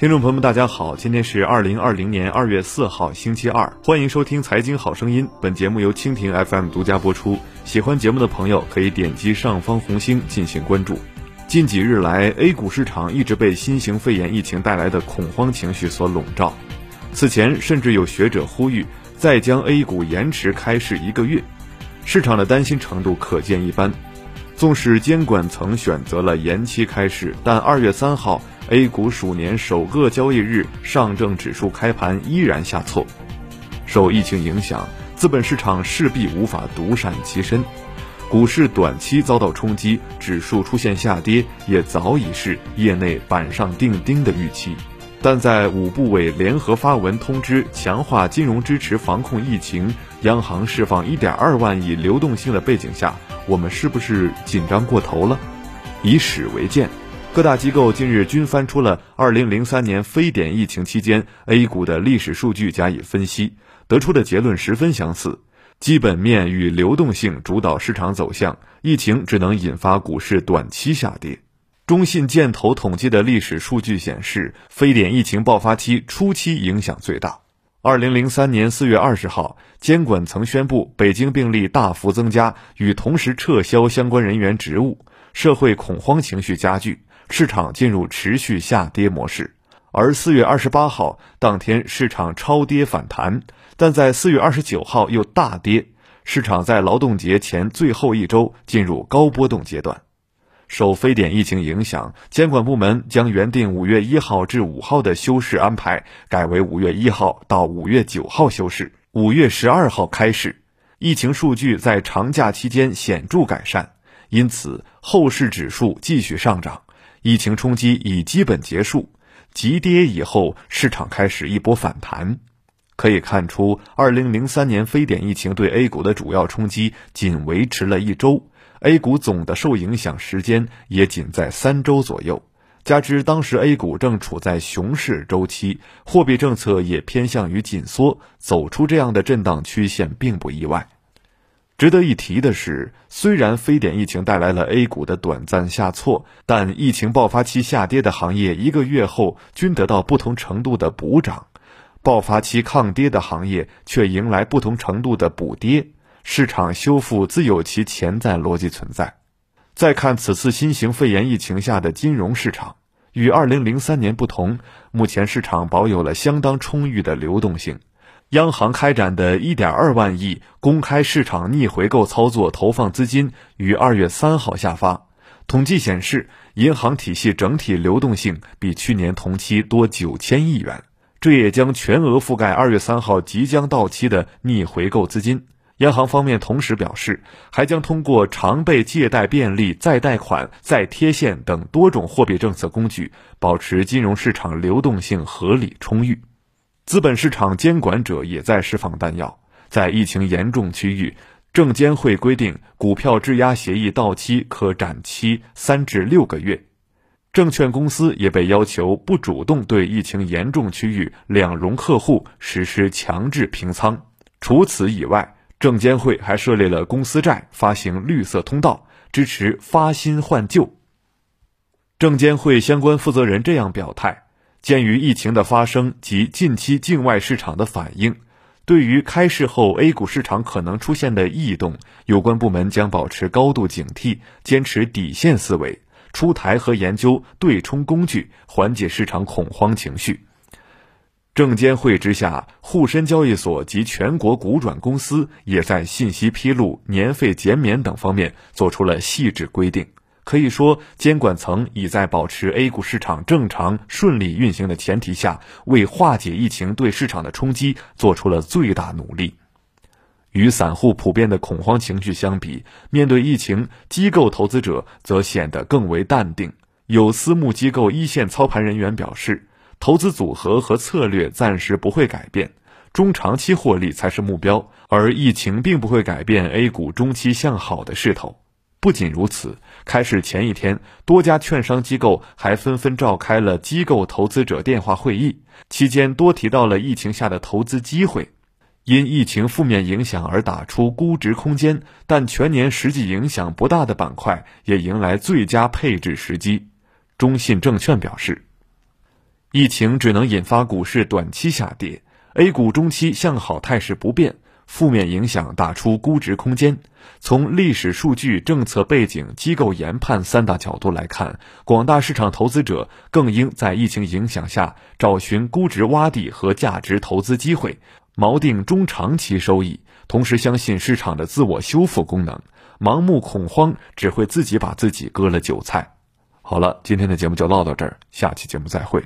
听众朋友们，大家好，今天是二零二零年二月四号，星期二，欢迎收听《财经好声音》。本节目由蜻蜓 FM 独家播出。喜欢节目的朋友可以点击上方红星进行关注。近几日来，A 股市场一直被新型肺炎疫情带来的恐慌情绪所笼罩。此前，甚至有学者呼吁再将 A 股延迟开市一个月，市场的担心程度可见一斑。纵使监管层选择了延期开市，但二月三号。A 股鼠年首个交易日，上证指数开盘依然下挫。受疫情影响，资本市场势必无法独善其身，股市短期遭到冲击，指数出现下跌，也早已是业内板上钉钉的预期。但在五部委联合发文通知强化金融支持防控疫情，央行释放1.2万亿流动性的背景下，我们是不是紧张过头了？以史为鉴。各大机构近日均翻出了2003年非典疫情期间 A 股的历史数据加以分析，得出的结论十分相似：基本面与流动性主导市场走向，疫情只能引发股市短期下跌。中信建投统计的历史数据显示，非典疫情爆发期初期影响最大。2003年4月20号，监管层宣布北京病例大幅增加，与同时撤销相关人员职务，社会恐慌情绪加剧。市场进入持续下跌模式，而四月二十八号当天市场超跌反弹，但在四月二十九号又大跌。市场在劳动节前最后一周进入高波动阶段。受非典疫情影响，监管部门将原定五月一号至五号的休市安排改为五月一号到五月九号休市，五月十二号开市。疫情数据在长假期间显著改善，因此后市指数继续上涨。疫情冲击已基本结束，急跌以后，市场开始一波反弹。可以看出，二零零三年非典疫情对 A 股的主要冲击仅维持了一周，A 股总的受影响时间也仅在三周左右。加之当时 A 股正处在熊市周期，货币政策也偏向于紧缩，走出这样的震荡曲线并不意外。值得一提的是，虽然非典疫情带来了 A 股的短暂下挫，但疫情爆发期下跌的行业一个月后均得到不同程度的补涨，爆发期抗跌的行业却迎来不同程度的补跌，市场修复自有其潜在逻辑存在。再看此次新型肺炎疫情下的金融市场，与2003年不同，目前市场保有了相当充裕的流动性。央行开展的1.2万亿公开市场逆回购操作投放资金于二月三号下发，统计显示，银行体系整体流动性比去年同期多九千亿元，这也将全额覆盖二月三号即将到期的逆回购资金。央行方面同时表示，还将通过常备借贷便利、再贷款、再贴现等多种货币政策工具，保持金融市场流动性合理充裕。资本市场监管者也在释放弹药，在疫情严重区域，证监会规定股票质押协议到期可展期三至六个月，证券公司也被要求不主动对疫情严重区域两融客户实施强制平仓。除此以外，证监会还设立了公司债发行绿色通道，支持发新换旧。证监会相关负责人这样表态。鉴于疫情的发生及近期境外市场的反应，对于开市后 A 股市场可能出现的异动，有关部门将保持高度警惕，坚持底线思维，出台和研究对冲工具，缓解市场恐慌情绪。证监会之下，沪深交易所及全国股转公司也在信息披露、年费减免等方面做出了细致规定。可以说，监管层已在保持 A 股市场正常顺利运行的前提下，为化解疫情对市场的冲击做出了最大努力。与散户普遍的恐慌情绪相比，面对疫情，机构投资者则显得更为淡定。有私募机构一线操盘人员表示，投资组合和策略暂时不会改变，中长期获利才是目标，而疫情并不会改变 A 股中期向好的势头。不仅如此，开市前一天，多家券商机构还纷纷召开了机构投资者电话会议，期间多提到了疫情下的投资机会。因疫情负面影响而打出估值空间，但全年实际影响不大的板块，也迎来最佳配置时机。中信证券表示，疫情只能引发股市短期下跌，A 股中期向好态势不变，负面影响打出估值空间。从历史数据、政策背景、机构研判三大角度来看，广大市场投资者更应在疫情影响下找寻估值洼地和价值投资机会，锚定中长期收益。同时，相信市场的自我修复功能。盲目恐慌只会自己把自己割了韭菜。好了，今天的节目就唠到这儿，下期节目再会。